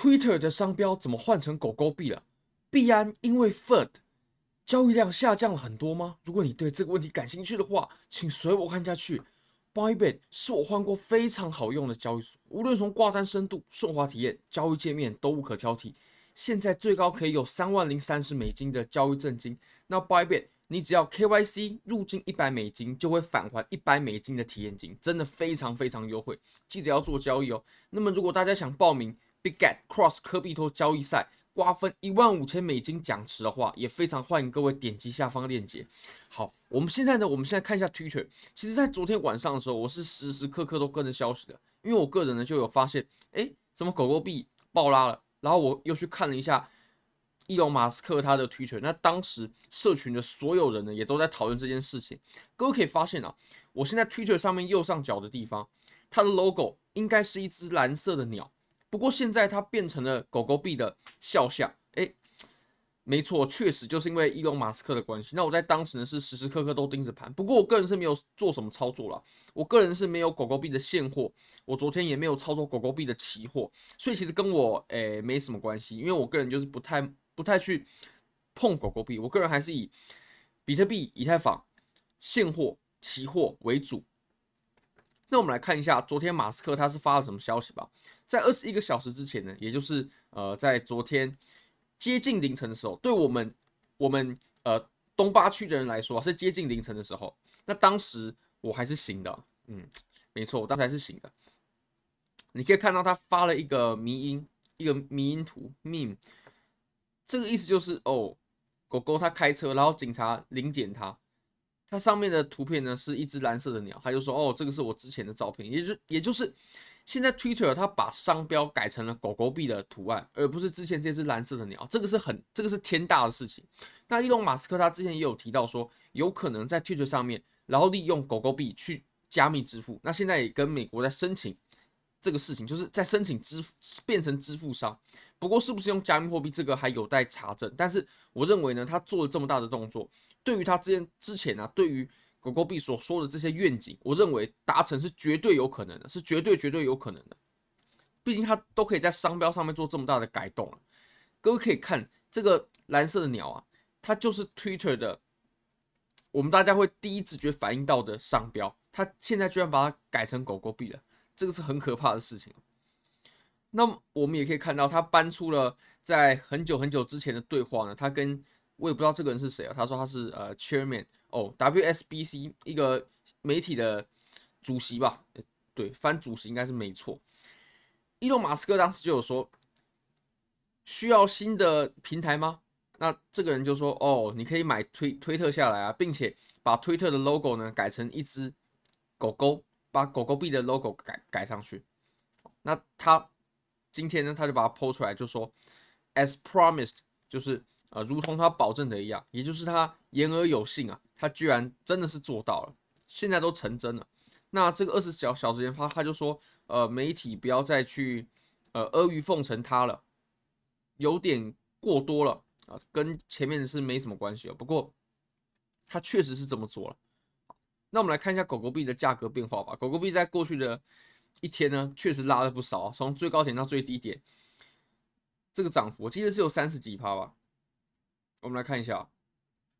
Twitter 的商标怎么换成狗狗币了？币安因为 FUD 交易量下降了很多吗？如果你对这个问题感兴趣的话，请随我看下去。Bybit 是我换过非常好用的交易所，无论从挂单深度、顺滑体验、交易界面都无可挑剔。现在最高可以有三万零三十美金的交易证金。那 Bybit 你只要 KYC 入金一百美金，就会返还一百美金的体验金，真的非常非常优惠。记得要做交易哦。那么如果大家想报名 Biget Cross 科币托交易赛，瓜分一万五千美金奖池的话，也非常欢迎各位点击下方链接。好，我们现在呢，我们现在看一下 Twitter。其实，在昨天晚上的时候，我是时时刻刻都跟着消息的，因为我个人呢就有发现，哎，怎么狗狗币爆拉了？然后我又去看了一下伊隆马斯克他的 Twitter，那当时社群的所有人呢也都在讨论这件事情。各位可以发现啊，我现在 Twitter 上面右上角的地方，它的 logo 应该是一只蓝色的鸟。不过现在它变成了狗狗币的肖像，诶，没错，确实就是因为伊隆马斯克的关系。那我在当时呢是时时刻刻都盯着盘，不过我个人是没有做什么操作了。我个人是没有狗狗币的现货，我昨天也没有操作狗狗币的期货，所以其实跟我诶没什么关系，因为我个人就是不太不太去碰狗狗币，我个人还是以比特币、以太坊现货、期货为主。那我们来看一下昨天马斯克他是发了什么消息吧。在二十一个小时之前呢，也就是呃在昨天接近凌晨的时候，对我们我们呃东八区的人来说是接近凌晨的时候。那当时我还是醒的，嗯，没错，我当时还是醒的。你可以看到他发了一个迷因，一个迷因图，meme，这个意思就是哦，狗狗它开车，然后警察临检它。它上面的图片呢是一只蓝色的鸟，他就说：“哦，这个是我之前的照片，也就也就是现在 Twitter 它把商标改成了狗狗币的图案，而不是之前这只蓝色的鸟，这个是很这个是天大的事情。那伊隆马斯克他之前也有提到说，有可能在 Twitter 上面，然后利用狗狗币去加密支付。那现在也跟美国在申请这个事情，就是在申请支付变成支付商。不过是不是用加密货币，这个还有待查证。但是我认为呢，他做了这么大的动作。”对于他之前之前呢、对于狗狗币所说的这些愿景，我认为达成是绝对有可能的，是绝对绝对有可能的。毕竟他都可以在商标上面做这么大的改动了。各位可以看这个蓝色的鸟啊，它就是 Twitter 的，我们大家会第一直觉反应到的商标，它现在居然把它改成狗狗币了，这个是很可怕的事情。那么我们也可以看到，他搬出了在很久很久之前的对话呢，他跟。我也不知道这个人是谁啊？他说他是呃，Chairman 哦，WSBC 一个媒体的主席吧？对，翻主席应该是没错。伊隆马斯克当时就有说，需要新的平台吗？那这个人就说哦，你可以买推推特下来啊，并且把推特的 logo 呢改成一只狗狗，把狗狗币的 logo 改改上去。那他今天呢，他就把它 po 出来，就说 as promised，就是。啊，如同他保证的一样，也就是他言而有信啊，他居然真的是做到了，现在都成真了。那这个二十小小时前发，他就说，呃，媒体不要再去呃阿谀奉承他了，有点过多了啊，跟前面的是没什么关系哦。不过他确实是这么做了。那我们来看一下狗狗币的价格变化吧。狗狗币在过去的一天呢，确实拉了不少，从最高点到最低点，这个涨幅我记得是有三十几趴吧。我们来看一下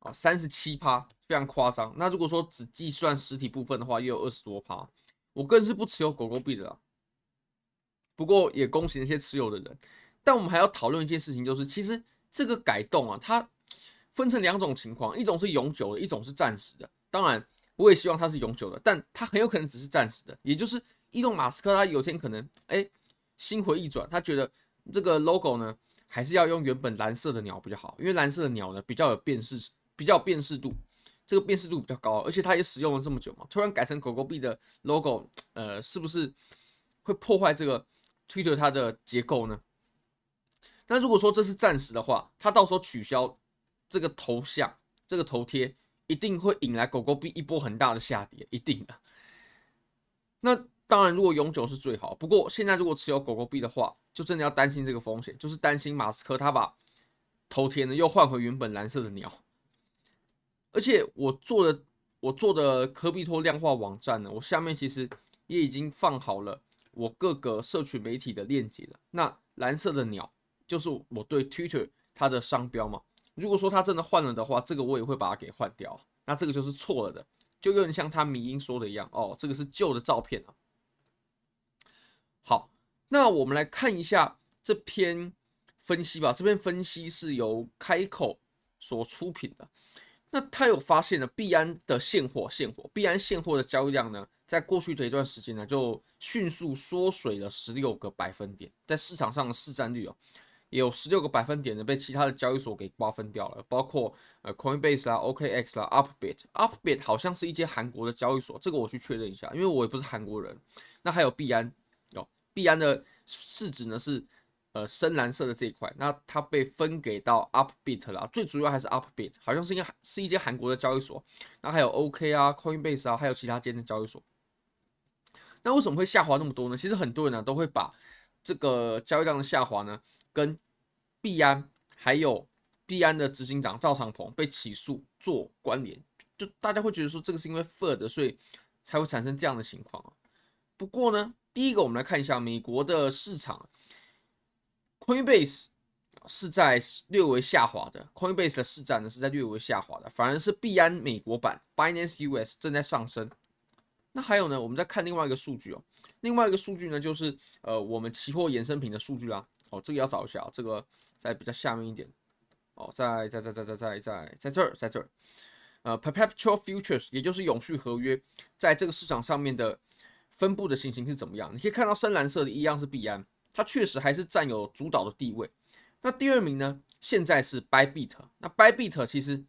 啊，三十七趴，非常夸张。那如果说只计算实体部分的话，也有二十多趴。我个人是不持有狗狗币的啦，不过也恭喜那些持有的人。但我们还要讨论一件事情，就是其实这个改动啊，它分成两种情况，一种是永久的，一种是暂时的。当然，我也希望它是永久的，但它很有可能只是暂时的。也就是伊隆马斯克他有天可能哎心回意转，他觉得这个 logo 呢。还是要用原本蓝色的鸟比较好，因为蓝色的鸟呢比较有辨识，比较有辨识度，这个辨识度比较高，而且它也使用了这么久嘛，突然改成狗狗币的 logo，呃，是不是会破坏这个 Twitter 它的结构呢？那如果说这是暂时的话，它到时候取消这个头像，这个头贴，一定会引来狗狗币一波很大的下跌，一定的。那当然，如果永久是最好，不过现在如果持有狗狗币的话，就真的要担心这个风险，就是担心马斯克他把头贴呢又换回原本蓝色的鸟，而且我做的我做的科币托量化网站呢，我下面其实也已经放好了我各个社群媒体的链接了。那蓝色的鸟就是我对 Twitter 它的商标嘛。如果说它真的换了的话，这个我也会把它给换掉。那这个就是错了的，就有点像他迷因说的一样哦，这个是旧的照片啊。好，那我们来看一下这篇分析吧。这篇分析是由开口所出品的。那他有发现了币安的现货，现货币安现货的交易量呢，在过去的一段时间呢，就迅速缩水了十六个百分点，在市场上的市占率哦，也有十六个百分点呢被其他的交易所给瓜分掉了，包括呃 Coinbase 啦、OKX 啦、Upbit，Upbit 好像是一间韩国的交易所，这个我去确认一下，因为我也不是韩国人。那还有币安，币安的市值呢是。呃，深蓝色的这一块，那它被分给到 Upbit 了，最主要还是 Upbit，好像是一个是一间韩国的交易所。那还有 OK 啊，Coinbase 啊，还有其他间的交易所。那为什么会下滑那么多呢？其实很多人呢都会把这个交易量的下滑呢，跟币安还有币安的执行长赵长鹏被起诉做关联，就大家会觉得说这个是因为 FUD 所以才会产生这样的情况啊。不过呢，第一个我们来看一下美国的市场。Coinbase 是在略微下滑的，Coinbase 的市占呢是在略微下滑的，反而是币安美国版。Binance US 正在上升。那还有呢，我们再看另外一个数据哦，另外一个数据呢就是呃我们期货衍生品的数据啊，哦这个要找一下，这个在比较下面一点，哦在在在在在在在在这儿在这儿，呃 Perpetual Futures 也就是永续合约在这个市场上面的分布的情形是怎么样？你可以看到深蓝色的一样是币安。它确实还是占有主导的地位。那第二名呢？现在是 Bybit。那 Bybit 其实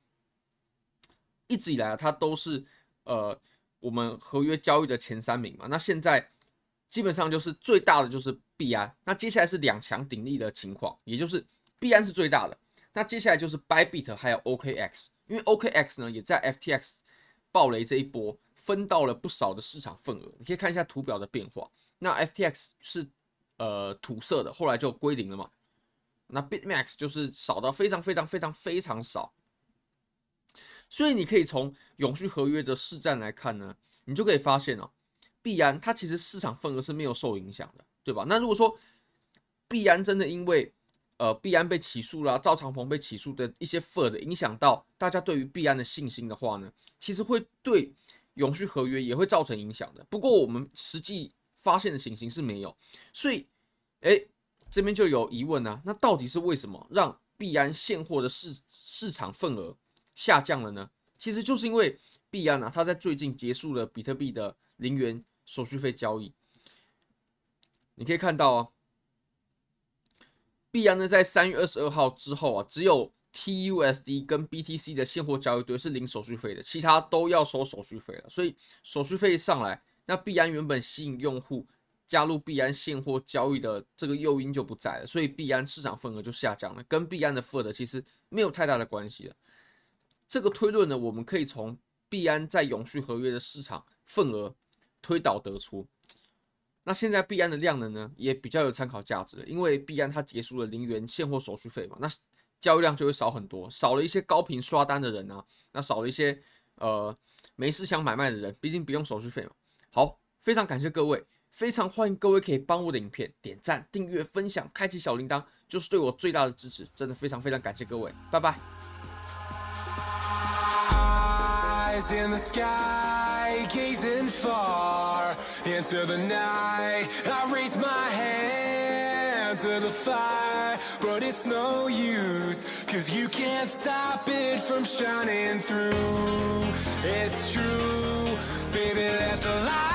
一直以来啊，它都是呃我们合约交易的前三名嘛。那现在基本上就是最大的就是币安。那接下来是两强鼎立的情况，也就是币安是最大的。那接下来就是 Bybit 还有 OKX，因为 OKX 呢也在 FTX 暴雷这一波分到了不少的市场份额。你可以看一下图表的变化。那 FTX 是。呃，土色的，后来就归零了嘛。那 BitMax 就是少到非常非常非常非常少，所以你可以从永续合约的市占来看呢，你就可以发现哦，币安它其实市场份额是没有受影响的，对吧？那如果说币安真的因为呃币安被起诉了，赵长鹏被起诉的一些 FUD 影响到大家对于币安的信心的话呢，其实会对永续合约也会造成影响的。不过我们实际发现的情形是没有，所以。哎，这边就有疑问啊，那到底是为什么让币安现货的市市场份额下降了呢？其实就是因为币安啊，它在最近结束了比特币的零元手续费交易。你可以看到啊，币安呢在三月二十二号之后啊，只有 TUSD 跟 BTC 的现货交易对是零手续费的，其他都要收手续费了。所以手续费上来，那币安原本吸引用户。加入币安现货交易的这个诱因就不在了，所以币安市场份额就下降了，跟币安的 FUD 其实没有太大的关系了。这个推论呢，我们可以从币安在永续合约的市场份额推导得出。那现在币安的量能呢，也比较有参考价值，因为币安它结束了零元现货手续费嘛，那交易量就会少很多，少了一些高频刷单的人啊，那少了一些呃没事想买卖的人，毕竟不用手续费嘛。好，非常感谢各位，非常欢迎各位可以帮我的影片点赞、订阅、分享、开启小铃铛，就是对我最大的支持，真的非常非常感谢各位，拜拜。Eyes in the sky, gazing far into the night. I raise my hand the fire. but it's no use Cause you can't stop it from shining through. It's true, baby, let the light